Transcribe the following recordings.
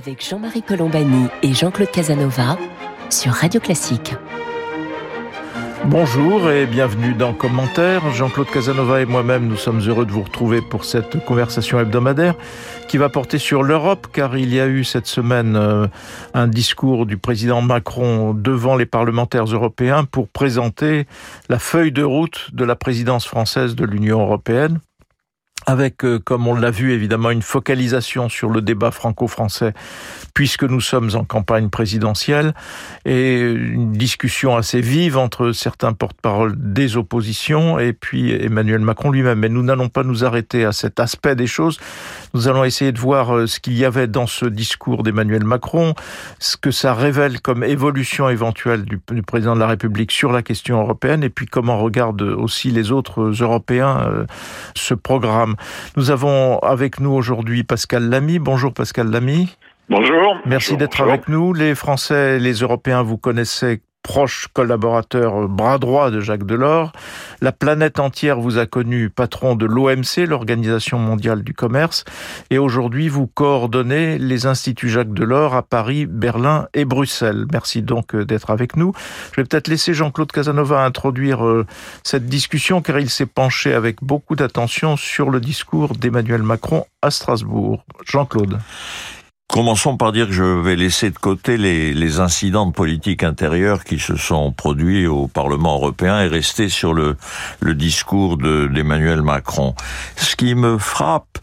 avec Jean-Marie Colombani et Jean-Claude Casanova sur Radio Classique. Bonjour et bienvenue dans Commentaire. Jean-Claude Casanova et moi-même, nous sommes heureux de vous retrouver pour cette conversation hebdomadaire qui va porter sur l'Europe car il y a eu cette semaine euh, un discours du président Macron devant les parlementaires européens pour présenter la feuille de route de la présidence française de l'Union européenne avec, euh, comme on l'a vu évidemment, une focalisation sur le débat franco-français, puisque nous sommes en campagne présidentielle, et une discussion assez vive entre certains porte-parole des oppositions et puis Emmanuel Macron lui-même. Mais nous n'allons pas nous arrêter à cet aspect des choses. Nous allons essayer de voir euh, ce qu'il y avait dans ce discours d'Emmanuel Macron, ce que ça révèle comme évolution éventuelle du, du, président de la République sur la question européenne, et puis comment regardent aussi les autres Européens euh, ce programme. Nous avons avec nous aujourd'hui Pascal Lamy. Bonjour Pascal Lamy. Bonjour. Merci d'être avec nous. Les Français, les Européens, vous connaissez proche collaborateur bras droit de Jacques Delors. La planète entière vous a connu patron de l'OMC, l'Organisation mondiale du commerce, et aujourd'hui vous coordonnez les instituts Jacques Delors à Paris, Berlin et Bruxelles. Merci donc euh, d'être avec nous. Je vais peut-être laisser Jean-Claude Casanova introduire euh, cette discussion car il s'est penché avec beaucoup d'attention sur le discours d'Emmanuel Macron à Strasbourg. Jean-Claude. Commençons par dire que je vais laisser de côté les, les incidents de politique intérieure qui se sont produits au Parlement européen et rester sur le, le discours d'Emmanuel Macron. Ce qui me frappe,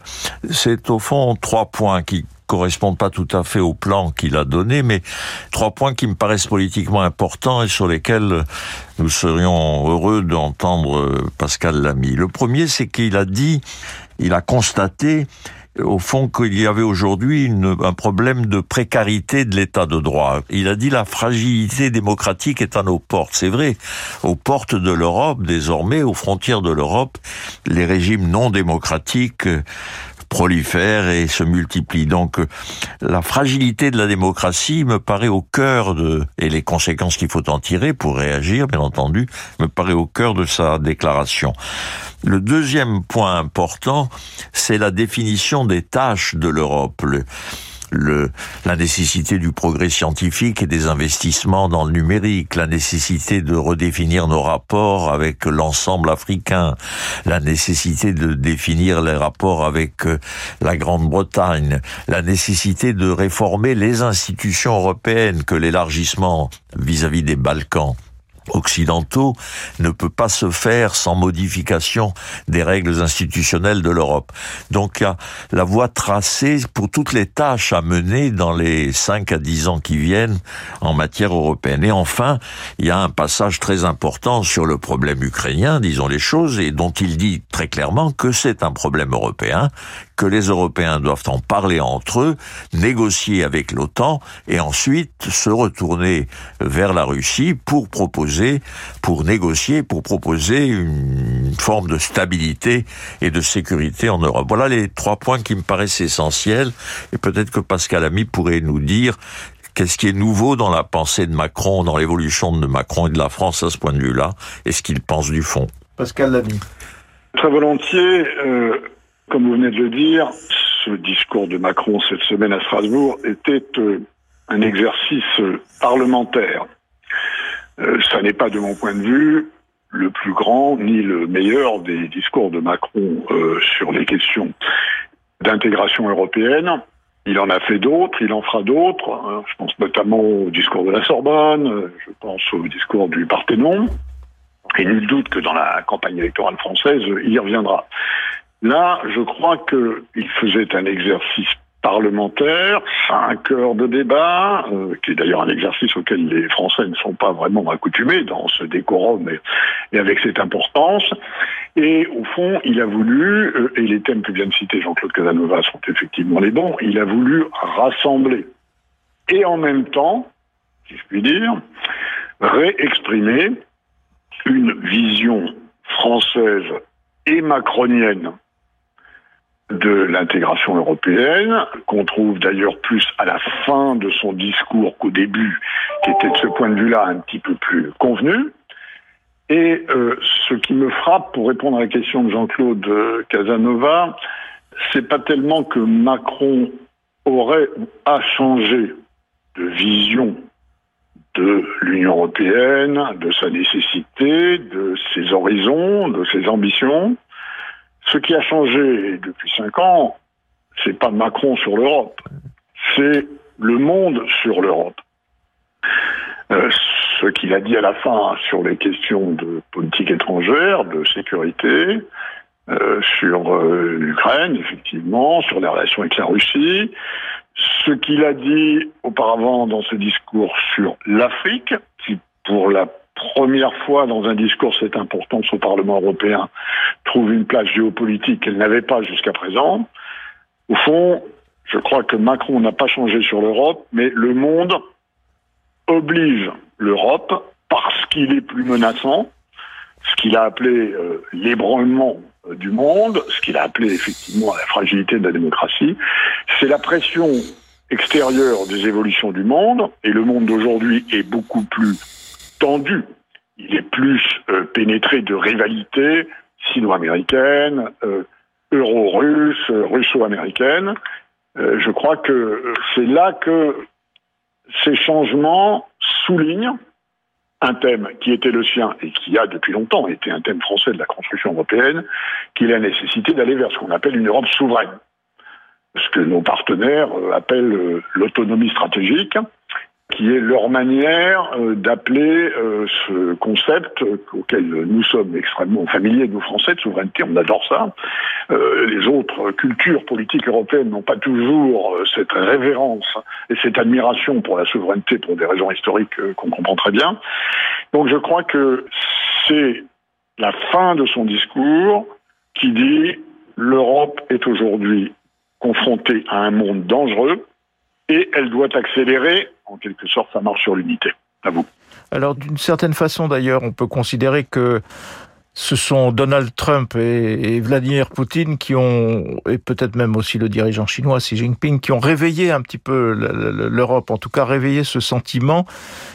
c'est au fond trois points qui correspondent pas tout à fait au plan qu'il a donné, mais trois points qui me paraissent politiquement importants et sur lesquels nous serions heureux d'entendre Pascal Lamy. Le premier, c'est qu'il a dit, il a constaté au fond qu'il y avait aujourd'hui un problème de précarité de l'état de droit. Il a dit la fragilité démocratique est à nos portes. C'est vrai, aux portes de l'Europe, désormais, aux frontières de l'Europe, les régimes non démocratiques prolifèrent et se multiplient. Donc la fragilité de la démocratie me paraît au cœur de et les conséquences qu'il faut en tirer pour réagir, bien entendu, me paraît au cœur de sa déclaration. Le deuxième point important, c'est la définition des tâches de l'Europe. Le, le, la nécessité du progrès scientifique et des investissements dans le numérique, la nécessité de redéfinir nos rapports avec l'ensemble africain, la nécessité de définir les rapports avec euh, la Grande-Bretagne, la nécessité de réformer les institutions européennes que l'élargissement vis-à-vis des Balkans occidentaux ne peut pas se faire sans modification des règles institutionnelles de l'Europe. Donc la voie tracée pour toutes les tâches à mener dans les 5 à 10 ans qui viennent en matière européenne. Et enfin, il y a un passage très important sur le problème ukrainien, disons les choses, et dont il dit très clairement que c'est un problème européen, que les Européens doivent en parler entre eux, négocier avec l'OTAN et ensuite se retourner vers la Russie pour proposer, pour négocier, pour proposer une forme de stabilité et de sécurité en Europe. Voilà les trois points qui me paraissent essentiels et peut-être que Pascal Ami pourrait nous dire Qu'est-ce qui est nouveau dans la pensée de Macron, dans l'évolution de Macron et de la France à ce point de vue-là, et ce qu'il pense du fond Pascal Lamy. Très volontiers. Euh, comme vous venez de le dire, ce discours de Macron cette semaine à Strasbourg était euh, un exercice parlementaire. Euh, ça n'est pas, de mon point de vue, le plus grand ni le meilleur des discours de Macron euh, sur les questions d'intégration européenne. Il en a fait d'autres, il en fera d'autres. Hein. Je pense notamment au discours de la Sorbonne, je pense au discours du Parthénon. Et nul doute que dans la campagne électorale française, il y reviendra. Là, je crois qu'il faisait un exercice parlementaire, cinq heures de débat, euh, qui est d'ailleurs un exercice auquel les Français ne sont pas vraiment accoutumés dans ce décorum et, avec cette importance. Et au fond, il a voulu, euh, et les thèmes que vient de citer Jean-Claude Casanova sont effectivement les bons, il a voulu rassembler et en même temps, si je puis dire, réexprimer une vision française et macronienne de l'intégration européenne, qu'on trouve d'ailleurs plus à la fin de son discours qu'au début, qui était de ce point de vue-là un petit peu plus convenu. Et euh, ce qui me frappe, pour répondre à la question de Jean-Claude Casanova, c'est pas tellement que Macron aurait a changé de vision de l'Union européenne, de sa nécessité, de ses horizons, de ses ambitions. Ce qui a changé depuis cinq ans, c'est pas Macron sur l'Europe, c'est le monde sur l'Europe. Euh, ce qu'il a dit à la fin sur les questions de politique étrangère, de sécurité, euh, sur euh, l'Ukraine, effectivement, sur les relations avec la Russie, ce qu'il a dit auparavant dans ce discours sur l'Afrique, qui pour la première fois dans un discours cette importance au Parlement européen trouve une place géopolitique qu'elle n'avait pas jusqu'à présent. Au fond, je crois que Macron n'a pas changé sur l'Europe, mais le monde oblige l'Europe parce qu'il est plus menaçant, ce qu'il a appelé euh, l'ébranlement euh, du monde, ce qu'il a appelé effectivement la fragilité de la démocratie, c'est la pression extérieure des évolutions du monde, et le monde d'aujourd'hui est beaucoup plus tendu, il est plus euh, pénétré de rivalités sino-américaines, euro-russes, russo-américaines. je crois que c'est là que ces changements soulignent un thème qui était le sien et qui a depuis longtemps été un thème français de la construction européenne, qui est la nécessité d'aller vers ce qu'on appelle une Europe souveraine, ce que nos partenaires euh, appellent euh, l'autonomie stratégique, qui est leur manière euh, d'appeler euh, ce concept auquel nous sommes extrêmement familiers, nous Français, de souveraineté, on adore ça. Euh, les autres cultures politiques européennes n'ont pas toujours cette révérence et cette admiration pour la souveraineté pour des raisons historiques qu'on comprend très bien. Donc je crois que c'est la fin de son discours qui dit l'Europe est aujourd'hui confrontée à un monde dangereux et elle doit accélérer en quelque sorte, ça marche sur l'unité. À vous. Alors, d'une certaine façon, d'ailleurs, on peut considérer que ce sont Donald Trump et, Vladimir Poutine qui ont, et peut-être même aussi le dirigeant chinois Xi Jinping, qui ont réveillé un petit peu l'Europe, en tout cas réveillé ce sentiment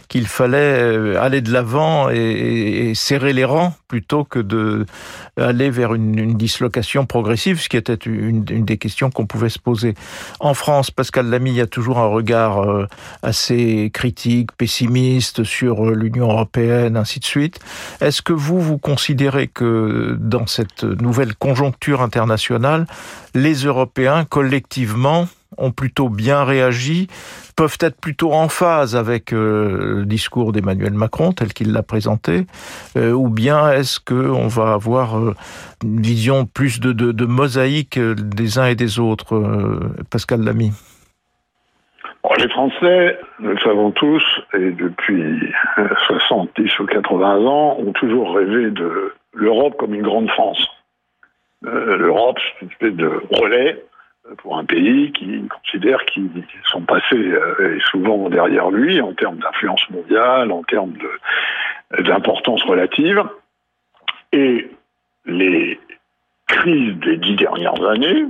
qu'il fallait euh, aller de l'avant et, serrer les rangs plutôt que de aller vers une, dislocation progressive, ce qui était une, des questions qu'on pouvait se poser. En France, Pascal Lamy a toujours un regard euh, assez critique, pessimiste sur euh, l'Union européenne, ainsi de suite. Est-ce que vous, vous considérez que dans cette nouvelle conjoncture internationale, les Européens, collectivement, ont plutôt bien réagi, peuvent être plutôt en phase avec euh, le discours d'Emmanuel Macron tel qu'il l'a présenté, euh, ou bien est-ce qu'on va avoir euh, une vision plus de, de, mosaïque des uns et des autres Pascal Lamy? Les Français, nous le savons tous, et depuis 70 ou 80 ans, ont toujours rêvé de l'Europe comme une grande France. L'Europe, c'est une espèce de relais pour un pays qui considère qu'ils sont passés euh, souvent derrière lui en termes d'influence mondiale, en termes d'importance relative. Et les crises des dix dernières années,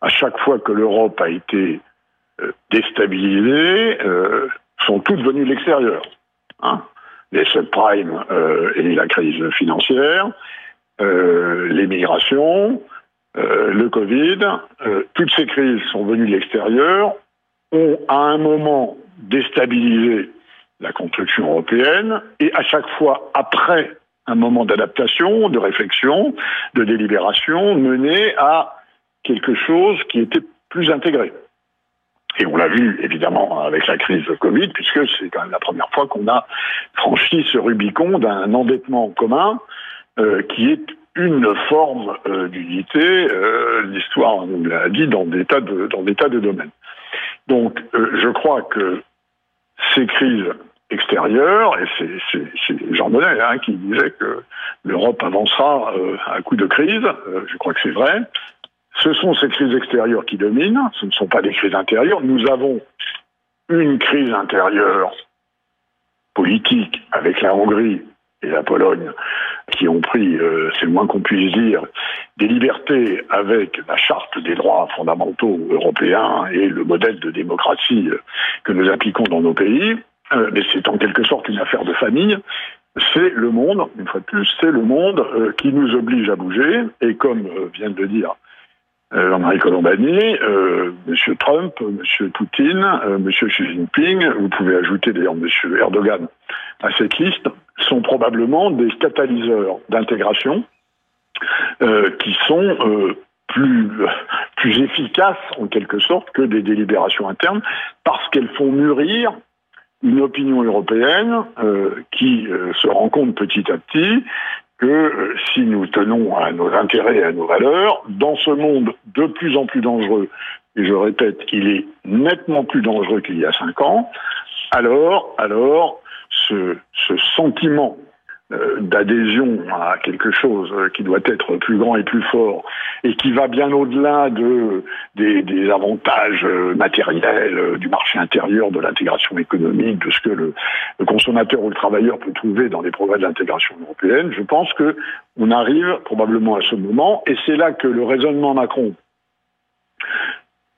à chaque fois que l'Europe a été euh, déstabilisée, euh, sont toutes venues de l'extérieur. Hein. les subprimes et la crise financière, les migrations, euh, le Covid, euh, toutes ces crises sont venues de l'extérieur, ont à un moment déstabilisé la construction européenne, et à chaque fois après un moment d'adaptation, de réflexion, de délibération, mené à quelque chose qui était plus intégré. Et on l'a vu évidemment avec la crise de Covid, puisque c'est quand même la première fois qu'on a franchi ce Rubicon d'un endettement commun euh, qui est une forme euh, d'unité, euh, l'histoire nous l'a dit, dans des tas de, domaines. Donc, euh, je crois que ces crises extérieures, et c'est Jean Monnet hein, qui disait que l'Europe avancera à coup de crise, je crois que c'est vrai, ce sont ces crises extérieures qui dominent, ce ne sont pas des crises intérieures. Nous avons une crise intérieure politique avec la Hongrie et la Pologne qui ont pris, euh, c'est le moins qu'on puisse dire, des libertés avec la charte des droits fondamentaux européens et le modèle de démocratie euh, que nous appliquons dans nos pays, euh, mais c'est en quelque sorte une affaire de famille. C'est le monde, une fois de plus, c'est le monde qui nous oblige à bouger. Et comme vient de le dire Jean-Marie Colombani, M. Trump, M. Poutine, M. Xi Jinping, vous pouvez ajouter d'ailleurs M. Erdogan à cette liste, sont probablement des catalyseurs d'intégration qui sont plus, plus efficaces en quelque sorte que des délibérations internes parce qu'elles font mûrir une opinion européenne euh, qui euh, se rend compte petit à petit que euh, si nous tenons à nos intérêts et à nos valeurs, dans ce monde de plus en plus dangereux, et je répète, il est nettement plus dangereux qu'il y a cinq ans, alors, alors, ce, sentiment d'adhésion à quelque chose qui doit être plus grand et plus fort et qui va bien au-delà de, des, avantages euh, matériels euh, du marché intérieur, de l'intégration économique, de ce que le, consommateur ou le travailleur peut trouver dans les progrès de l'intégration européenne, je pense que on arrive probablement à ce moment et c'est là que le raisonnement Macron,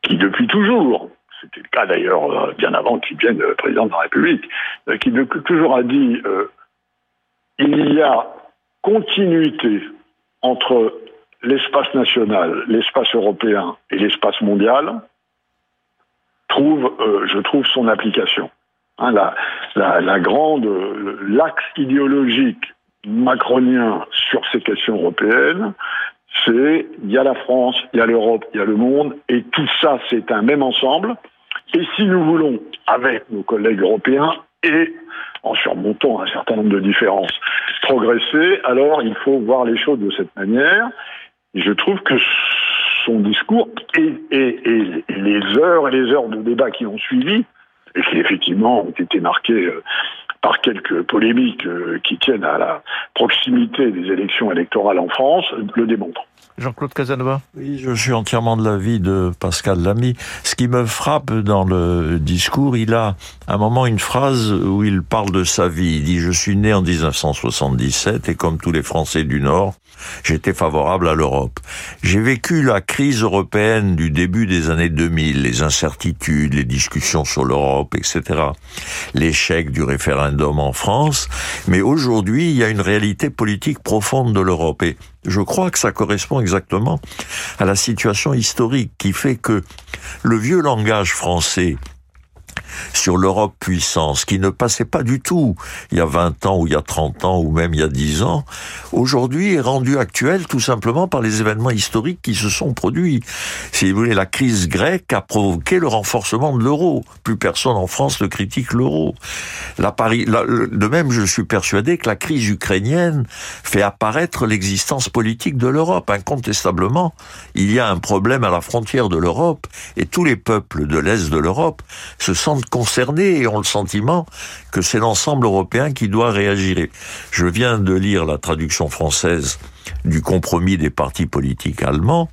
qui depuis toujours c'était le cas d'ailleurs bien avant qu'il devienne président de la République, qui depuis toujours a dit il y a continuité entre l'espace national, l'espace européen et l'espace mondial, trouve, euh, je trouve son application. Hein, la, grande, l'axe idéologique macronien sur ces questions européennes, c'est il y a la France, il y a l'Europe, il y a le monde, et tout ça c'est un même ensemble. Et si nous voulons, avec nos collègues européens, et un certain nombre de différences, progresser, alors il faut voir les choses de cette manière. Je trouve que son discours et, les heures et les heures de débat qui ont suivi, et qui effectivement ont été marquées euh, par quelques polémiques euh, qui tiennent à la proximité des élections électorales en France, le démontrent. Jean-Claude Casanova Oui, je suis entièrement de l'avis de Pascal Lamy. Ce qui me frappe dans le discours, il a à un moment une phrase où il parle de sa vie. Il dit « Je suis né en 1977 et comme tous les Français du Nord, j'étais favorable à l'Europe. J'ai vécu la crise européenne du début des années 2000, les incertitudes, les discussions sur l'Europe, etc. L'échec du référendum en France. Mais aujourd'hui, il y a une réalité politique profonde de l'Europe. Et je crois que ça correspond exactement à la situation historique qui fait que le vieux langage français sur l'Europe puissance, qui ne passait pas du tout il y a 20 ans ou il y a 30 ans ou même il y a 10 ans, aujourd'hui est rendu actuel tout simplement par les événements historiques qui se sont produits. Si vous voulez, la crise grecque a provoqué le renforcement de l'euro. Plus personne en France ne critique l'euro. de même, je suis persuadé que la crise ukrainienne fait apparaître l'existence politique de l'Europe. Incontestablement, il y a un problème à la frontière de l'Europe et tous les peuples de l'Est de l'Europe se sentent concernés et ont le sentiment que c'est l'ensemble européen qui doit réagir. Je viens de lire la traduction française du compromis des partis politiques allemands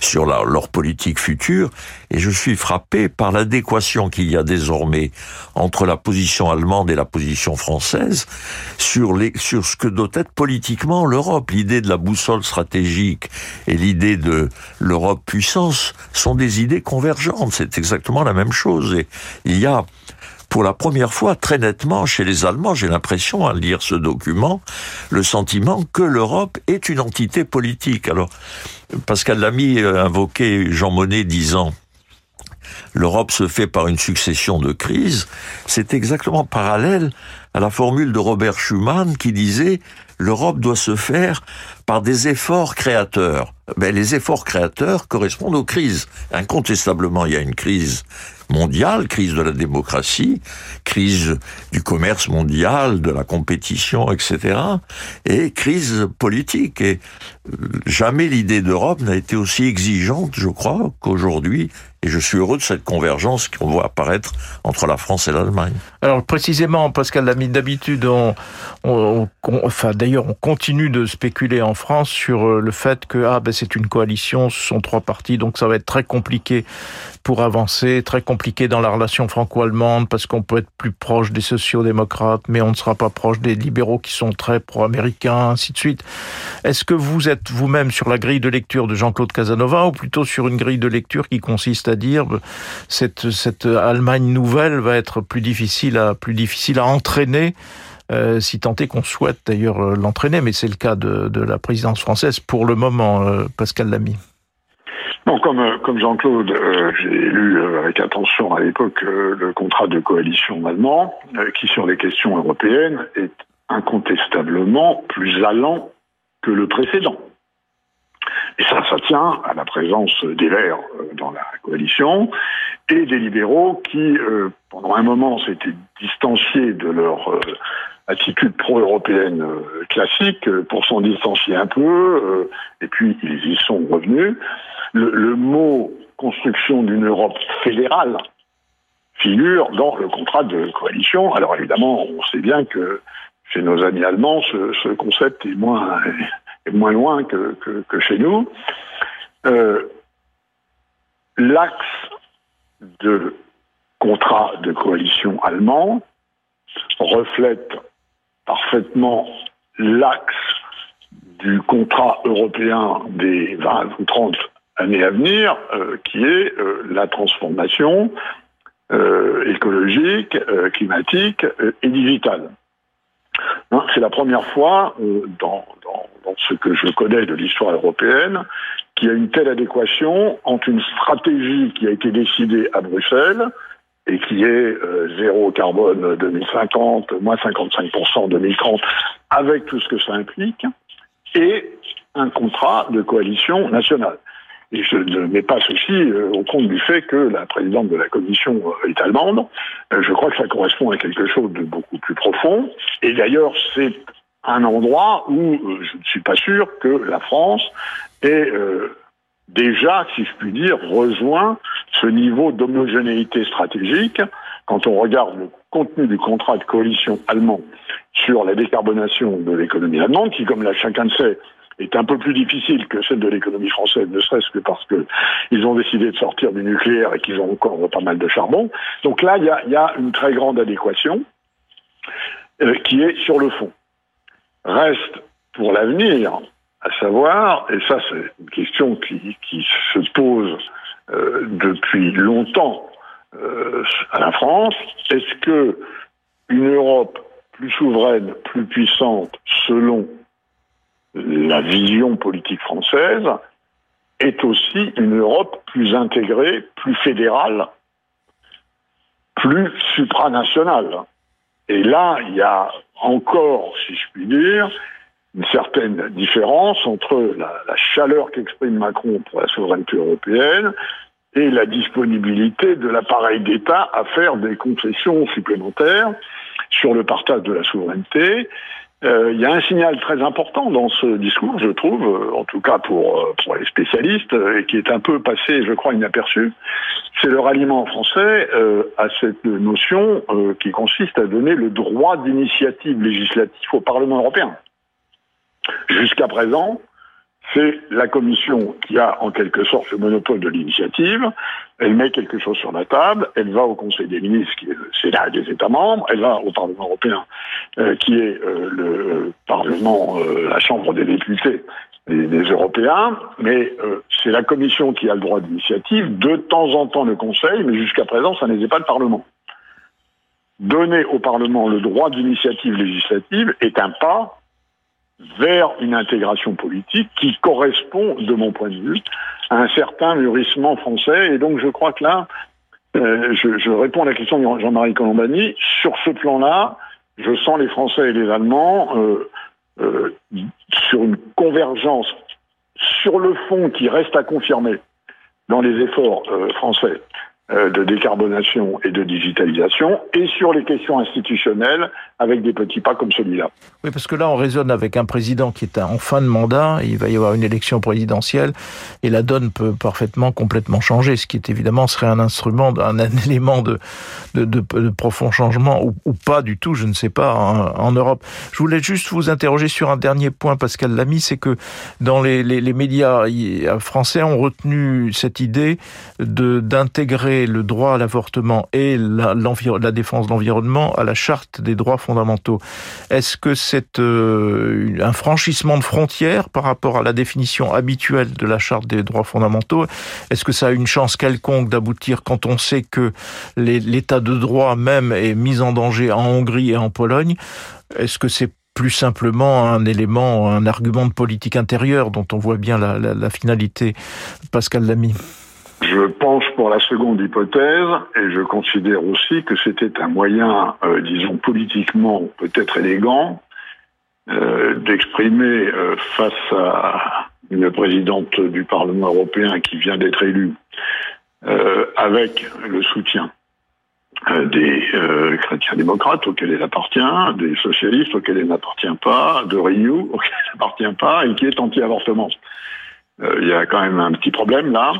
sur leur politique future, et je suis frappé par l'adéquation qu'il y a désormais entre la position allemande et la position française sur, sur ce que doit être politiquement l'Europe. L'idée de la boussole stratégique et l'idée de l'Europe puissance sont des idées convergentes. C'est exactement la même chose. Et il y a pour la première fois très nettement chez les Allemands, j'ai l'impression à lire ce document, le sentiment que l'Europe est une entité politique. Alors, Pascal Lamy invoqué Jean Monnet disant l'Europe se fait par une succession de crises, c'est exactement parallèle à la formule de Robert Schuman qui disait l'Europe doit se faire par des efforts créateurs. Les efforts créateurs correspondent aux crises. Incontestablement, il y a une crise mondiale, crise de la démocratie, crise du commerce mondial, de la compétition, etc., et crise politique. Et euh, jamais l'idée d'Europe n'a été aussi exigeante, je crois, qu'aujourd'hui. Et je suis heureux de cette convergence qu'on voit apparaître entre la France et l'Allemagne. Alors précisément, Pascal Lamy, d'habitude, on, on, enfin d'ailleurs, on continue de spéculer en France sur euh, le fait que ah ben c'est une coalition, ce sont trois partis, donc ça va être très compliqué pour avancer, très compliqué dans la relation franco-allemande parce qu'on peut être plus proche des sociaux-démocrates, mais on ne sera pas proche des libéraux qui sont très pro-américains, ainsi de suite. Est-ce que vous êtes vous-même sur la grille de lecture de Jean-Claude Casanova ou plutôt sur une grille de lecture qui consiste à dire cette cette Allemagne nouvelle va être plus difficile à plus difficile à entraîner euh, si tant est qu'on souhaite d'ailleurs euh, l'entraîner, mais c'est le cas de, de, la présidence française pour le moment, euh, Pascal Lamy. Non, comme, euh, comme Jean-Claude, euh, j'ai lu euh, avec attention à l'époque le contrat de coalition allemand, qui sur les questions européennes est incontestablement plus allant que le précédent. Et ça, ça tient à la présence des Verts dans la coalition et des libéraux qui, pendant un moment, s'étaient distanciés de leur attitude pro-européenne classique pour s'en distancier un peu, et puis ils y sont revenus le, mot construction d'une Europe fédérale figure dans le contrat de coalition. Alors évidemment, on sait bien que chez nos amis allemands, ce, concept est moins, moins loin que, chez nous. Euh, l'axe de contrat de coalition allemand reflète parfaitement l'axe du contrat européen des 20 ou 30 année à venir, euh, qui est euh, la transformation euh, écologique, climatique et digitale. Hein, c'est la première fois dans, dans, ce que je connais de l'histoire européenne qu'il y a une telle adéquation entre une stratégie qui a été décidée à Bruxelles et qui est zéro carbone 2050, moins 55% 2030, avec tout ce que ça implique, et un contrat de coalition nationale. Et je ne mets pas ceci euh, au compte du fait que la présidente de la commission euh, est allemande. Euh, je crois que ça correspond à quelque chose de beaucoup plus profond. Et d'ailleurs, c'est un endroit où je ne suis pas sûr que la France ait déjà, si je puis dire, rejoint ce niveau d'homogénéité stratégique. Quand on regarde le contenu du contrat de coalition allemand sur la décarbonation de l'économie allemande, qui, comme là, chacun le sait, est un peu plus difficile que celle de l'économie française, ne serait-ce que parce qu'ils ont décidé de sortir du nucléaire et qu'ils ont encore pas mal de charbon. Donc là, il y a, une très grande adéquation euh, qui est sur le fond. Reste pour l'avenir à savoir, et ça c'est une question qui, se pose euh, depuis longtemps euh, à la France, est-ce que une Europe plus souveraine, plus puissante, selon la vision politique française est aussi une Europe plus intégrée, plus fédérale, plus supranationale? Et là, il y a encore, si je puis dire, une certaine différence entre la, chaleur qu'exprime Macron pour la souveraineté européenne et la disponibilité de l'appareil d'État à faire des concessions supplémentaires sur le partage de la souveraineté euh, il y a un signal très important dans ce discours, je trouve, euh, en tout cas pour, euh, les spécialistes, et qui est un peu passé, je crois, inaperçu. C'est le ralliement français à cette notion qui consiste à donner le droit d'initiative législative au Parlement européen. Jusqu'à présent, c'est la Commission qui a en quelque sorte le monopole de l'initiative. Elle met quelque chose sur la table, elle va au Conseil des ministres, qui est le des États membres, elle va au Parlement européen, euh, qui est euh, le Parlement, euh, la Chambre des députés des, Européens, mais c'est la Commission qui a le droit d'initiative, de temps en temps le Conseil, mais jusqu'à présent, ça n'était pas le Parlement. Donner au Parlement le droit d'initiative législative est un pas vers une intégration politique qui correspond, de mon point de vue, à un certain mûrissement français. Et donc je crois que là, euh, je, réponds à la question de Jean-Marie Colombani. Sur ce plan-là, je sens les Français et les Allemands euh, euh, sur une convergence sur le fond qui reste à confirmer dans les efforts français euh, de décarbonation et de digitalisation, et sur les questions institutionnelles, avec des petits pas comme celui-là. Oui, parce que là, on raisonne avec un président qui est en fin de mandat, il va y avoir une élection présidentielle, et la donne peut parfaitement, complètement changer, ce qui est évidemment serait un instrument, un, élément de, profond changement, ou, pas du tout, je ne sais pas, en, Europe. Je voulais juste vous interroger sur un dernier point, Pascal Lamy, c'est que dans les, les, médias français ont retenu cette idée de le droit à l'avortement et la, la défense de l'environnement à la charte des droits fondamentaux. Est-ce que c'est euh, un franchissement de frontières par rapport à la définition habituelle de la charte des droits fondamentaux? Est-ce que ça a une chance quelconque d'aboutir quand on sait que l'état de droit même est mis en danger en Hongrie et en Pologne? Est-ce que c'est plus simplement un élément, un argument de politique intérieure dont on voit bien la, la finalité? Pascal Lamy. Je pense pour la seconde hypothèse, et je considère aussi que c'était un moyen, euh, disons, politiquement peut-être élégant, euh, d'exprimer euh, face à une présidente du Parlement européen qui vient d'être élue, avec le soutien des chrétiens démocrates auxquels elle appartient, des socialistes auxquels elle n'appartient pas, de Renew auxquels elle n'appartient pas, et qui est anti-avortement. Il y a quand même un petit problème là.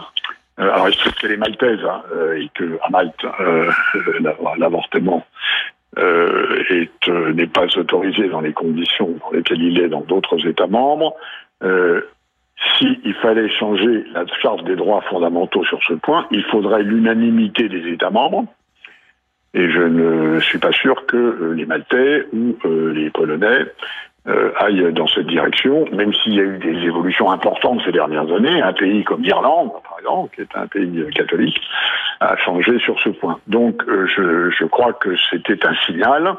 Euh, alors, il se trouve qu'elle est maltaise hein, euh, et que à Malte, euh, l'avortement n'est pas autorisé dans les conditions dans lesquelles il est dans d'autres États membres. S'il fallait changer la charte des droits fondamentaux sur ce point, il faudrait l'unanimité des États membres. Et je ne suis pas sûr que les Maltais ou les Polonais euh, aille dans cette direction, même s'il y a eu des évolutions importantes ces dernières années. Un pays comme l'Irlande, par exemple, qui est un pays catholique, a changé sur ce point. Donc euh, je, je, crois que c'était un signal,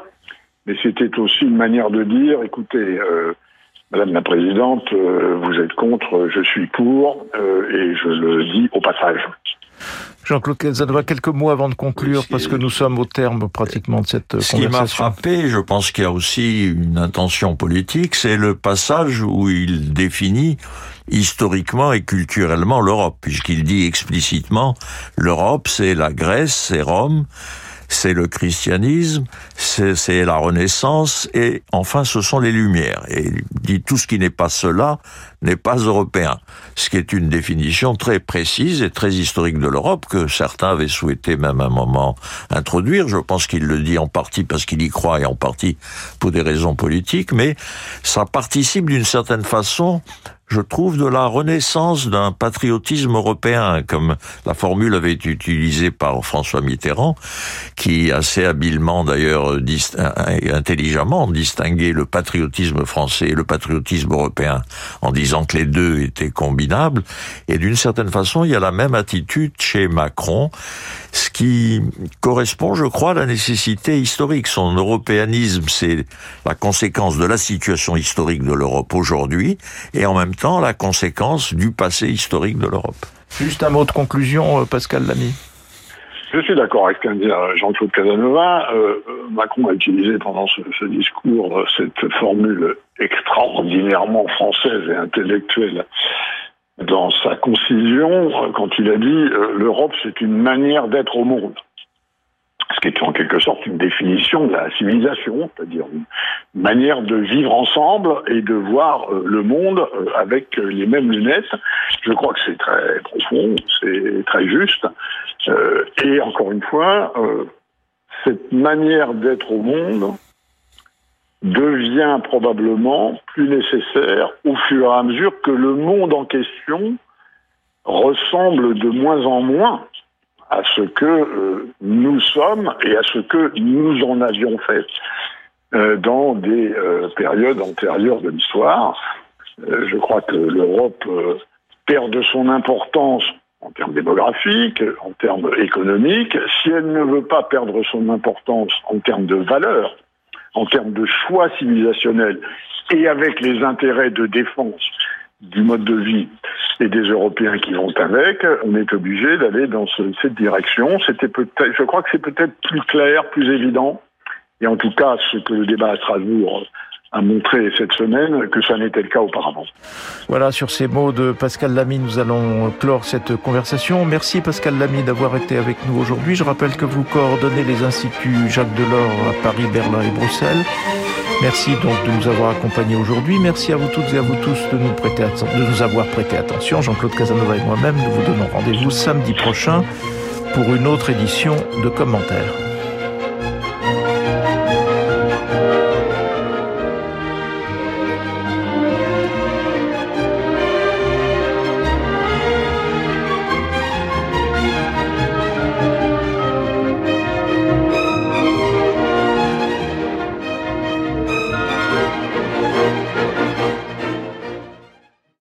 mais c'était aussi une manière de dire, écoutez, euh, Madame la Présidente, euh, vous êtes contre, je suis pour, et je le dis au passage. Jean-Claude Casanova, quelques mots avant de conclure, parce que nous sommes au terme pratiquement de cette conversation. Ce qui m'a frappé, je pense qu'il y a aussi une intention politique, c'est le passage où il définit historiquement et culturellement l'Europe, puisqu'il dit explicitement l'Europe, c'est la Grèce, c'est Rome, c'est le christianisme, c'est la Renaissance, et enfin ce sont les Lumières. Et il dit tout ce qui n'est pas cela n'est pas européen. Ce qui est une définition très précise et très historique de l'Europe que certains avaient souhaité même un moment introduire. Je pense qu'il le dit en partie parce qu'il y croit et en partie pour des raisons politiques, mais ça participe d'une certaine façon je trouve, de la renaissance d'un patriotisme européen, comme la formule avait été utilisée par François Mitterrand, qui assez habilement d'ailleurs, intelligemment distinguait le patriotisme français et le patriotisme européen, en disant que les deux étaient combinables. Et d'une certaine façon, il y a la même attitude chez Macron, ce qui correspond, je crois, à la nécessité historique. Son européanisme, c'est la conséquence de la situation historique de l'Europe aujourd'hui, et en même la conséquence du passé historique de l'Europe. Juste un mot de conclusion, euh, Pascal Lamy. Je suis d'accord avec ce qu'a dit Jean-Claude Casanova. Euh, Macron a utilisé pendant ce, discours cette formule extraordinairement française et intellectuelle dans sa concision quand il a dit l'Europe c'est une manière d'être au monde ce qui est en quelque sorte une définition de la civilisation, c'est-à-dire une manière de vivre ensemble et de voir euh, le monde euh, avec les mêmes lunettes. Je crois que c'est très profond, c'est très juste. Euh, et encore une fois, cette manière d'être au monde devient probablement plus nécessaire au fur et à mesure que le monde en question ressemble de moins en moins à ce que euh, nous sommes et à ce que nous en avions fait euh, dans des euh, périodes antérieures de l'histoire. je crois que l'Europe perd de son importance en termes démographiques, en termes économiques. Si elle ne veut pas perdre son importance en termes de valeurs, en termes de choix civilisationnels et avec les intérêts de défense du mode de vie et des Européens qui vont avec, on est obligé d'aller dans cette direction. C'était peut-être, je crois que c'est peut-être plus clair, plus évident, et en tout cas ce que le débat à Strasbourg a montré cette semaine que ça n'était le cas auparavant. Voilà, sur ces mots de Pascal Lamy, nous allons clore cette conversation. Merci Pascal Lamy d'avoir été avec nous aujourd'hui. Je rappelle que vous coordonnez les instituts Jacques Delors à Paris, Berlin et Bruxelles. Merci donc de nous avoir accompagnés aujourd'hui. Merci à vous toutes et à vous tous de nous, prêter de nous avoir prêté attention. Jean-Claude Casanova et moi-même, nous vous donnons rendez-vous samedi prochain pour une autre édition de commentaires.